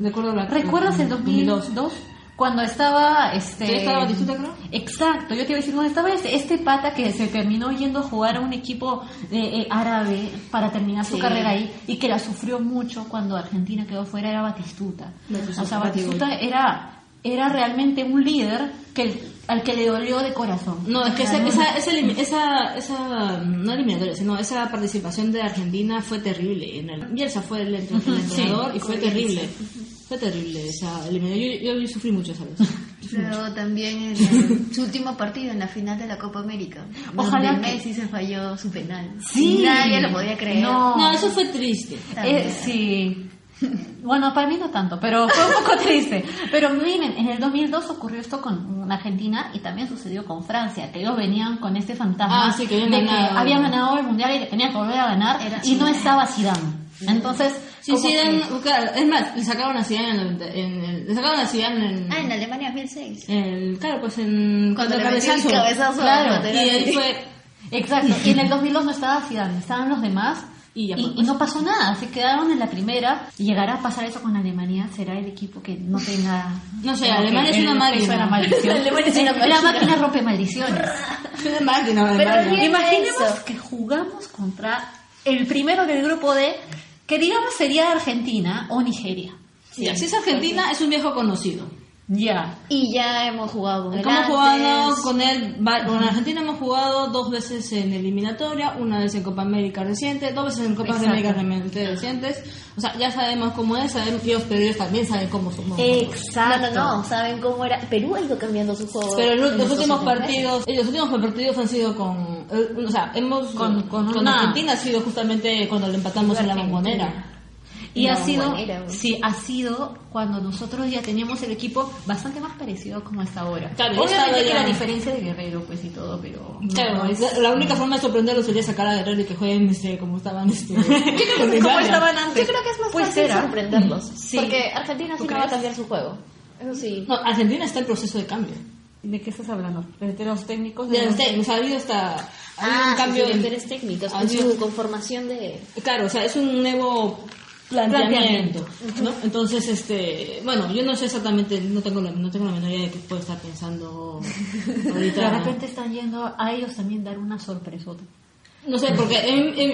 recuerdo la ¿Recuerdas el 2002? Cuando estaba este ¿Sí estaba Batistuta, creo? Exacto, yo te iba a decir dónde estaba este, este pata que se terminó yendo a jugar a un equipo eh, eh, árabe para terminar su carrera ahí y que la sufrió mucho cuando Argentina quedó fuera era Batistuta. O sea, Batistuta. Era era realmente un líder que al que le dolió de corazón. No, es que esa, esa, esa, esa, esa, no eliminatoria, sino esa participación de Argentina fue terrible. En el, Bielsa fue el entrenador y fue terrible. Fue terrible esa eliminatoria. Yo, yo, sufrí mucho esa vez. Pero también en el- su último partido en la final de la Copa América. Ojalá donde que- Messi se falló su penal. Sí. Nadie lo podía creer. No. No, eso fue triste. También. Eh, sí. Bueno, para mí no tanto, pero fue un poco triste. Pero miren, en el 2002 ocurrió esto con Argentina y también sucedió con Francia, que ellos venían con este fantasma Ah, sí, que habían de ganado. que habían ganado el mundial y que tenían que volver a ganar Era y no estaba Zidane. Entonces, Sí, sí, claro, es más, le sacaron a Zidane en el, en el- le sacaron a Zidane en, Ah, en Alemania 2006. en el, claro, pues en Cuando el le metió el cabezazo Claro, y él fue Exacto. Y en el 2002 no estaba Zidane, estaban los demás. Y Y, ya fue, y no pasó nada, se quedaron en la primera y llegará a pasar eso con Alemania, será el equipo que no tenga... No sé, Alemania es una máquina. maldición. Alemania es una La máquina. rompe maldiciones. una máquina, Pero Imaginemos eso. que jugamos contra el primero del grupo D, que digamos sería Argentina o Nigeria. Ya, si es Argentina, es un viejo conocido. Ya. Y ya hemos jugado con él Como antes. jugando con él, con Argentina hemos jugado dos veces en eliminatoria, una vez en Copa América reciente, dos veces en Copa Exacto. América realmente recientes. O sea, ya sabemos cómo es, sabemos que ellos, pero ellos también saben cómo somos. Exacto. No, no, no, ¿saben cómo era? Perú ha ido cambiando su juego. Pero en los, últimos partidos, los últimos partidos han sido con, eh, o sea, hemos Con- con una- Argentina ha sido justamente cuando le empatamos en la bombonera. Y No, ha sido, güey. sí, ha sido cuando nosotros ya teníamos el equipo bastante más parecido como está ahora. Claro, Obviamente que la diferencia de Guerrero, pues y todo, pero no, Claro, es- la, la única forma de sorprenderlos sería sacar a Guerrero y que jueguen este, como estaban este, con como estaban antes. Yo creo que es más Pues fácil era. sorprenderlos. Sí. Porque Argentina sí ¿Tú no va a cambiar su juego. Eso sí. No, Argentina está en proceso de cambio. ¿De qué estás hablando? ¿De los técnicos? de los- o sea, ha habido hasta ha habido Ah, un cambio en- directores técnicos, ha habido- su conformación de... Claro, o sea, es un nuevo planteamiento, ¿no? Entonces, este, bueno, yo no sé exactamente, no tengo la, no tengo la menor idea de qué puede estar pensando ahorita. De repente están yendo a ellos también dar una sorpresota. No sé, porque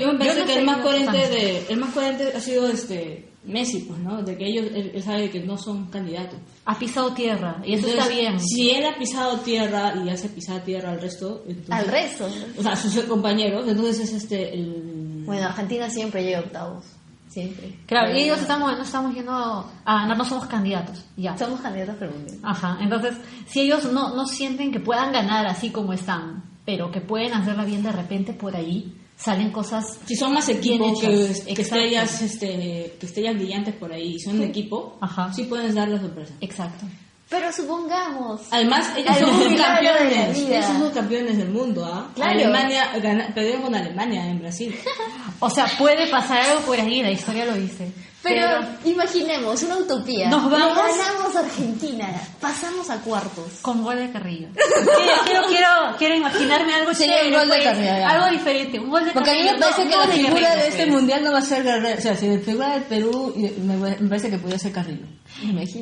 yo me parece no que el más coherente de, el más coherente ha sido este Messi, pues, ¿no? De que ellos, él, él sabe que no son candidatos. Ha pisado tierra y eso está bien. Si él ha pisado tierra y hace pisar tierra al resto, entonces- Al resto. o sea, a sus compañeros, entonces es este el Bueno, Argentina siempre llega a octavos. Siempre. Claro, y ellos estamos, no estamos yendo a ganar, no somos candidatos. Ya. Somos candidatos mundial. Ajá, entonces, si ellos no, no sienten que puedan ganar así como están, pero que pueden hacerla bien de repente por ahí, salen cosas si son más equipo Bien que, estrellas este que estrellas brillantes por ahí y son de equipo, Ajá. sí puedes dar la sorpresa. Exacto. Pero supongamos... Además, ellos son campeones. Ellos son campeones del mundo, ¿ah? Claro. Alemania, gana- perdieron con Alemania en Brasil. O sea, puede pasar algo por ahí, la historia lo dice. Pero, imaginemos, una utopía. Nos Le vamos- ganamos a Argentina, pasamos a cuartos. Con gol de Carrillo. Quiero, quiero, quiero, quiero imaginarme algo chévere, gol de Carrillo. Algo diferente, un gol de Porque a mí me parece no- que la figura de este pues. mundial no va a ser Guerrero. O sea, si la figura del Perú, me parece que podría ser Carrillo.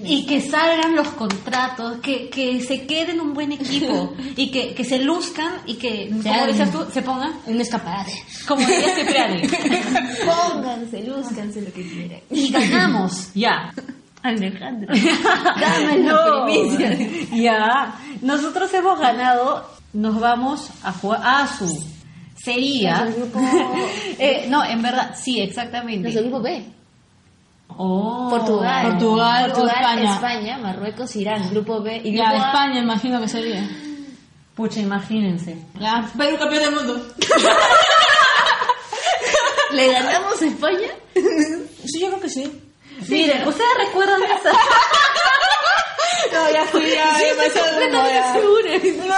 Y que salgan los contratos, que, que se queden un buen equipo y que, que se luzcan y que, como dices tú, se pongan Un escaparate. como diría Cipriani. Pónganse, lúzcanse lo que quieran. Y ganamos, ya. Alejandro, dame No. Ya, nosotros hemos ganado, nos vamos a jugar a su. Sería. Grupo- Eh, no, en verdad, sí, exactamente. Nuestro grupo B. Oh. Portugal. Portugal o España. España, Marruecos, Irán. Grupo B. Y Ya, grupo A, España imagino que sería. Pucha, imagínense. Ya, Perú campeón del mundo. ¿Le ganamos a España? Sí, yo creo que sí. Miren, ¿ustedes recuerdan esa? No, ya fui, ya, ya me hice humo, ya. No,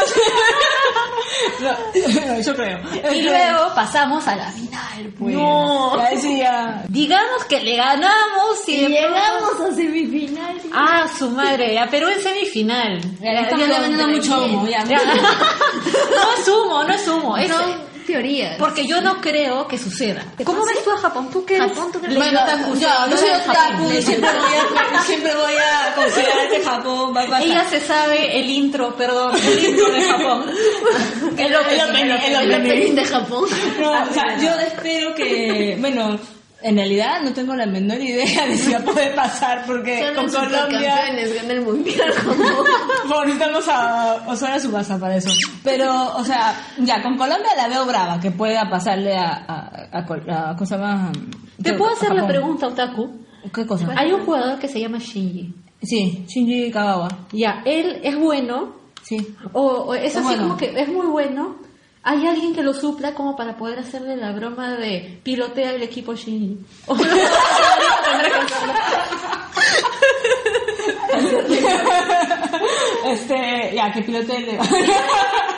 no, yo creo. Y luego pasamos a la final, pues. No. Ya, ya. Digamos que le ganamos y, Y llegamos a semifinal. Ah, su madre, a Perú en semifinal. Ya, ya estamos vendiendo mucho humo, ya. Ya. No es humo, no es humo. Es, teorías. Porque yo no creo que suceda. ¿Cómo ves tú a Japón? ¿Tú qué? Japón, ¿tú crees? Bueno, otaku, yo, sí, yo soy otaku, Japón. siempre voy a, siempre voy a considerar que Japón va a pasar. Ella se sabe el intro, perdón, el intro de Japón. El el opening. El opening de Japón. No, o sea, yo espero que, bueno, en realidad no tengo la menor idea de si va a poder pasar porque Son con Colombia gana el mundial Japón. necesitamos a Osora Subasa para eso. Pero, o sea, ya, con Colombia la veo brava, que pueda pasarle a, a, a, a- ¿cómo se llama? ¿Te puedo hacer la pregunta, Otaku? ¿Qué cosa? Hay un jugador que se llama Shinji. Sí, Shinji Kagawa. Ya, él es bueno, Sí. o, o es Es así bueno. como que es muy bueno. Hay alguien que lo supla como para poder hacerle la broma de pilotea el equipo Shinji. Este, ya, que pilote el Es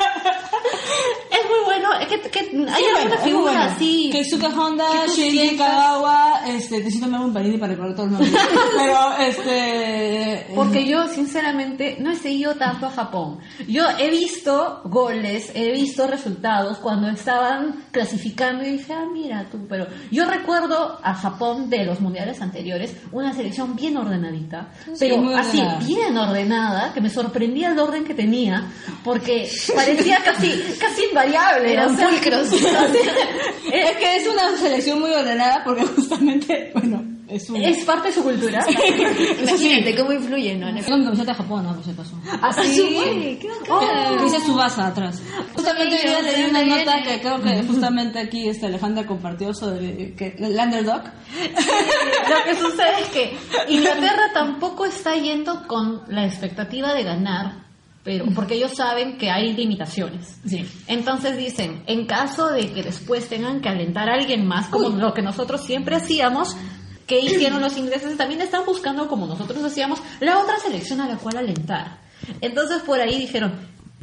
muy bueno, es que, que hay Sí, alguna bueno, es muy figura bueno. así. Keisuke Honda, Shinji Kagawa, este, necesito un panini para recordar todos los nombres. Pero, este... Porque yo, sinceramente, no he seguido tanto a Japón. Yo he visto goles, he visto resultados cuando estaban clasificando y dije, ah, mira tú, pero yo recuerdo a Japón de los mundiales anteriores, una selección bien ordenadita, pero muy así, ordenada. bien ordenada, que me sorprendía el orden que tenía, porque parecía casi, casi invariable. Eran sea, pulcros. Es que es una selección muy ordenada porque justamente, bueno, es un... es parte de su cultura. Imagínate cómo influye, ¿no? Tengo mi camiseta de Japón, no, por si acaso. Así. Oh, dice Subasa atrás. Justamente hoy día leí una viene. nota que creo que justamente aquí este Alejandra compartió sobre que el underdog. Lo que sucede es que Inglaterra tampoco está yendo con la expectativa de ganar, pero porque ellos saben que hay limitaciones. Sí. Entonces dicen, en caso de que después tengan que alentar a alguien más, como lo que nosotros siempre hacíamos, que hicieron los ingleses, también están buscando, como nosotros hacíamos, la otra selección a la cual alentar. Entonces por ahí dijeron,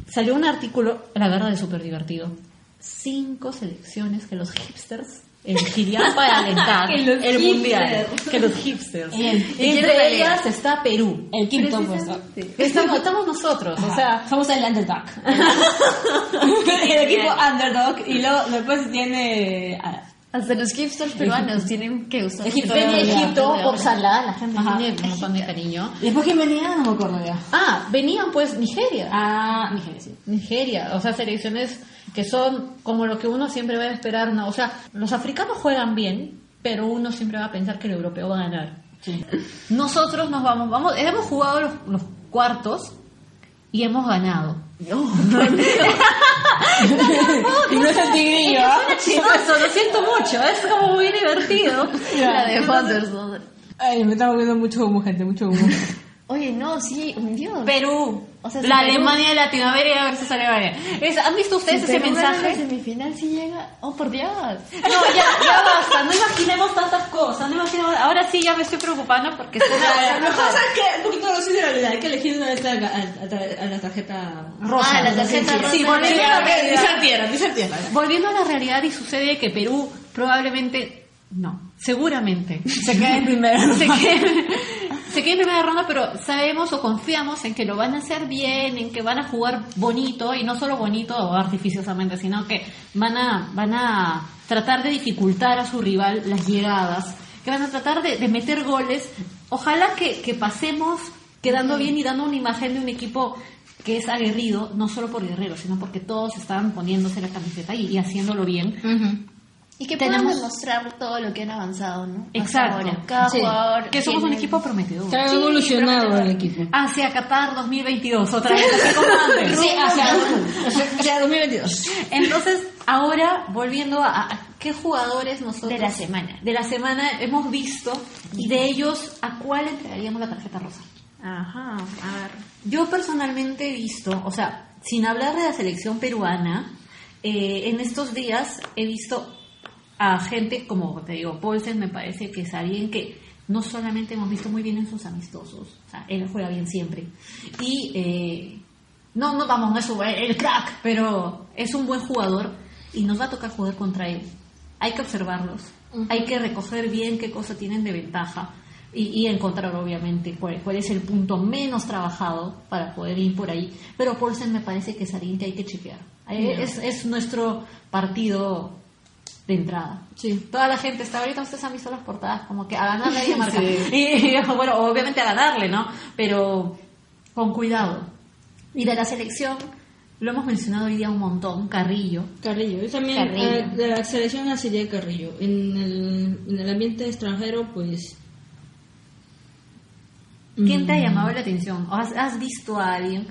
salió un artículo, la verdad es súper divertido, cinco selecciones que los hipsters elegirían para alentar el mundial. Que los hipsters. Y entre ellas está Perú. El quinto puesto. Estamos, estamos nosotros, o sea, somos el underdog. el equipo underdog y luego después tiene ah, Hasta los hipsters peruanos tienen que usar. Egipto. Egipto ya. por Salah, la gente Ajá. tiene un montón de cariño. y después quién venía no me acuerdo ya. Ah, venían pues Nigeria. Ah, Nigeria, sí. Nigeria, o sea, selecciones que son como lo que uno siempre va a esperar, ¿no? O sea, los africanos juegan bien, pero uno siempre va a pensar que el europeo va a ganar. Sí. Nosotros nos vamos, vamos, hemos jugado los, los cuartos y hemos ganado. y no es el tigrillo, ¿ah? Chistoso, lo siento mucho, es como muy divertido. La de. Ay, me está volviendo mucho humo, gente, mucho humo. Oye, no, sí, hundió. Perú, O sea, si la Alemania de Latinoamérica, a ver si sale Alemania. Es- ¿Han visto ustedes Si ese Perú mensaje? La semifinal sí llega. Oh, por Dios. No, ya, ya basta, no imaginemos tantas cosas, no imaginemos, ahora sí ya me estoy preocupando porque estoy A lo mejor sabes que un poquito de realidad, hay que elegir una vez a, a- a la tarjeta rosa. Ah, la tarjeta Sí, rosa. Sí, volviendo a la realidad. Volviendo a la realidad y sucede que Perú probablemente No, seguramente se queda en primera ronda. Se queda, se queda en primera ronda, pero sabemos o confiamos en que lo van a hacer bien, en que van a jugar bonito, y no solo bonito o artificiosamente, sino que van a, van a tratar de dificultar a su rival las llegadas, que van a tratar de, de meter goles. Ojalá que, que pasemos quedando bien y dando una imagen de un equipo que es aguerrido, no solo por Guerrero, sino porque todos están poniéndose la camiseta y, y haciéndolo bien. Y que Tenemos- puedan demostrar todo lo que han avanzado, ¿no? Exacto. ahora. Cada Sí. jugador. Que somos un equipo prometedor. Se ha evolucionado el equipo. Hacia Qatar 2022, otra vez. Sí, hacia, hacia, hacia 2022. Entonces, ahora, volviendo a, a qué jugadores nosotros... De la semana. De la semana hemos visto y de ellos, ¿a cuál entregaríamos la tarjeta rosa? Ajá, a ver. Yo personalmente he visto, o sea, sin hablar de la selección peruana, eh, en estos días he visto a gente como, te digo, Paulsen me parece que es alguien que no solamente hemos visto muy bien en sus amistosos, o sea, él juega bien siempre. Y eh, no, no vamos, no es un- el crack, pero es un buen jugador y nos va a tocar jugar contra él. Hay que observarlos, hay que recoger bien qué cosa tienen de ventaja y, y encontrar obviamente cuál, cuál es el punto menos trabajado para poder ir por ahí. Pero Paulsen me parece que es alguien que hay que chequear. Es, es nuestro partido de entrada. Sí. Toda la gente está ahorita ustedes han visto las portadas como que a ganarle hay que marcar. Y, y, bueno, obviamente a ganarle, ¿no? Pero con cuidado. Y de la selección, lo hemos mencionado hoy día un montón, Carrillo. Carrillo, yo también Carrillo. eh, de la selección nací de Carrillo. En el, en el ambiente extranjero, pues. ¿Quién te ha mm, llamado la atención? ¿O ¿Has, has visto a alguien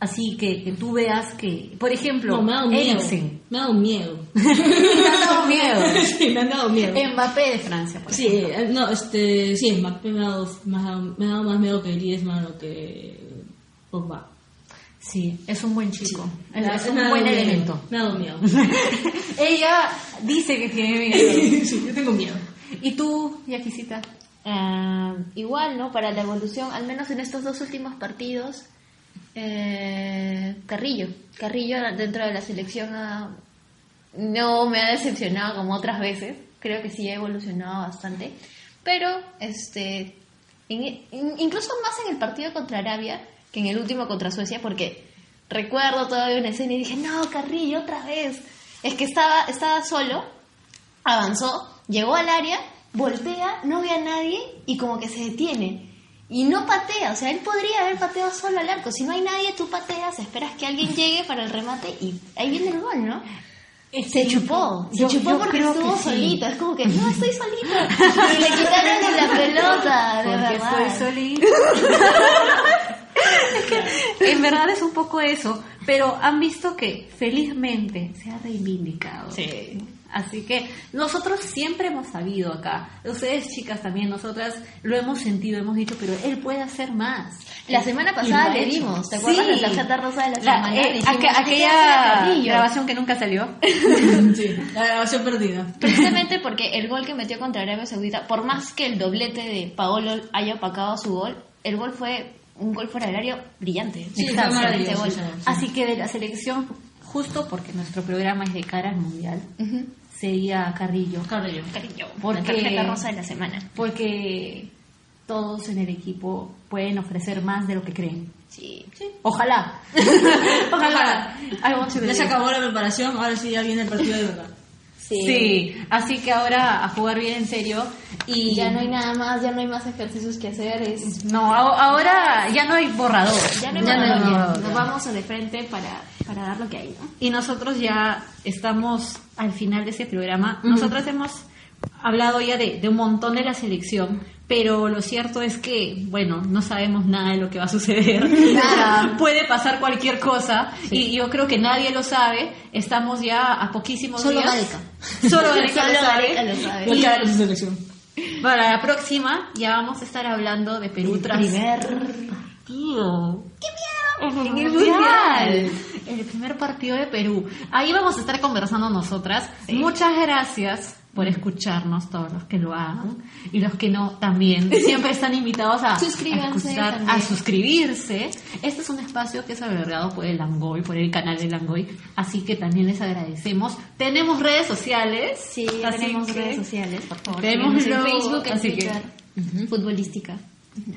así que, que tú veas que, por ejemplo, No, me ha dado miedo. Eriksen? Me ha dado miedo. Me ha dado miedo. sí, me han dado miedo. Mbappé de Francia, por Sí, ejemplo. eh, no, este, sí, Mbappé me ha dado, me ha dado, me ha dado más miedo que Griezmann o que Pogba. Sí, es un buen chico. Es, ha- es me un buen miedo, elemento. Me ha dado miedo. Ella dice que tiene miedo. sí, yo tengo miedo. ¿Y tú, Yaquisita? Ah, igual, ¿no? Para la evolución, al menos en estos dos últimos partidos, eh, Carrillo. Carrillo dentro de la selección no me ha decepcionado como otras veces. Creo que sí ha evolucionado bastante. Pero, este, in- incluso más en el partido contra Arabia que en el último contra Suecia, porque recuerdo todavía una escena y dije, no, Carrillo, otra vez. Es que estaba, estaba solo, avanzó, llegó al área, voltea, no ve a nadie y como que se detiene. Y no patea, o sea, él podría haber pateado solo al arco. Si no hay nadie, tú pateas, esperas que alguien llegue para el remate y ahí viene el gol, ¿no? Se chupó, se Yo- chupó yo porque estuvo sí. solito. Es como que, no, estoy solito. Y le quitaron la pelota, de Porque verdad. estoy solita. Es que, en verdad es un poco eso, pero han visto que felizmente se ha reivindicado. Sí. Así que nosotros siempre hemos sabido acá, ustedes chicas también, nosotras lo hemos sentido, hemos dicho, pero él puede hacer más. La semana pasada le dimos, ¿te acuerdas? Sí. La tarjeta rosa de la La- semana. eh, Le dijimos, aqu- "¿Qué hace aquella Carrillo?". grabación que nunca salió. Sí, la grabación perdida. Precisamente porque el gol que metió contra Arabia Saudita, por más que el doblete de Paolo haya opacado su gol, el gol fue un gol fuera del área brillante. Sí, gol. sí. Así que de la selección, justo porque nuestro programa es de cara al mundial, sería Carrillo. Carrillo. Cariño, Porque- la rosa de la semana. Porque todos en el equipo pueden ofrecer más de lo que creen. Sí. Ojalá. Ojalá. Want to Ya se acabó la preparación, ahora sí ya viene el partido de verdad. Sí. así que ahora a jugar bien en serio y Ya no hay nada más, ya no hay más ejercicios que hacer. Es, No, ahora ya no hay borrador. ya no hay Ya no hay borrador, ya. borrador, Nos vamos de frente para, para dar lo que hay, ¿no? Y nosotros ya estamos al final de este programa. Nosotros hemos hablado ya de, de un montón de la selección, pero lo cierto es que, bueno, no sabemos nada de lo que va a suceder. Nada. Puede pasar cualquier cosa y yo creo que nadie lo sabe. Estamos ya a poquísimos Solo días. Gareca. Solo Gareca lo Solo sabe. Gareca lo sabe. De su selección. Para la próxima ya vamos a estar hablando de Perú tras Primer partido. ¡Qué miedo! En el mundial. El primer partido de Perú. Ahí vamos a estar conversando nosotras. Muchas gracias por escucharnos, todos los que lo hagan. Y los que no, también. Siempre están invitados a, a Suscríbanse escuchar, a suscribirse. Este es un espacio que es albergado por el Langoy, por el canal de Langoy. Así que también les agradecemos. Tenemos redes sociales. Sí, tenemos redes sociales, por favor. Tenemos en Facebook, en así que- Twitter. Futbolística.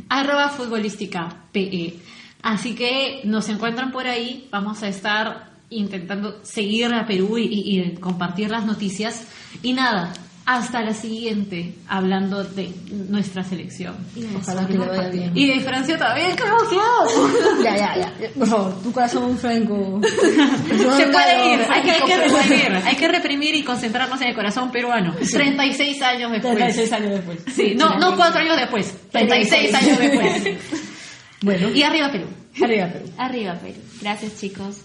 arroba futbolística PE. Así que nos encuentran por ahí, vamos a estar intentando seguir a Perú y, y- y compartir las noticias. Y nada, hasta la siguiente, hablando de nuestra selección. Ojalá que le vaya bien. Y de Francia también, qué emoción. Ya, ya, ya. Por favor, tu corazón franco. Se puede ir, hay que, hay que reprimir, hay que reprimir y concentrarnos en el corazón peruano. 36 años después. 36 años después. Sí, no, no 4 años después, 36 años después. Bueno, Y arriba Perú. arriba Perú. Arriba, Perú. Gracias, chicos.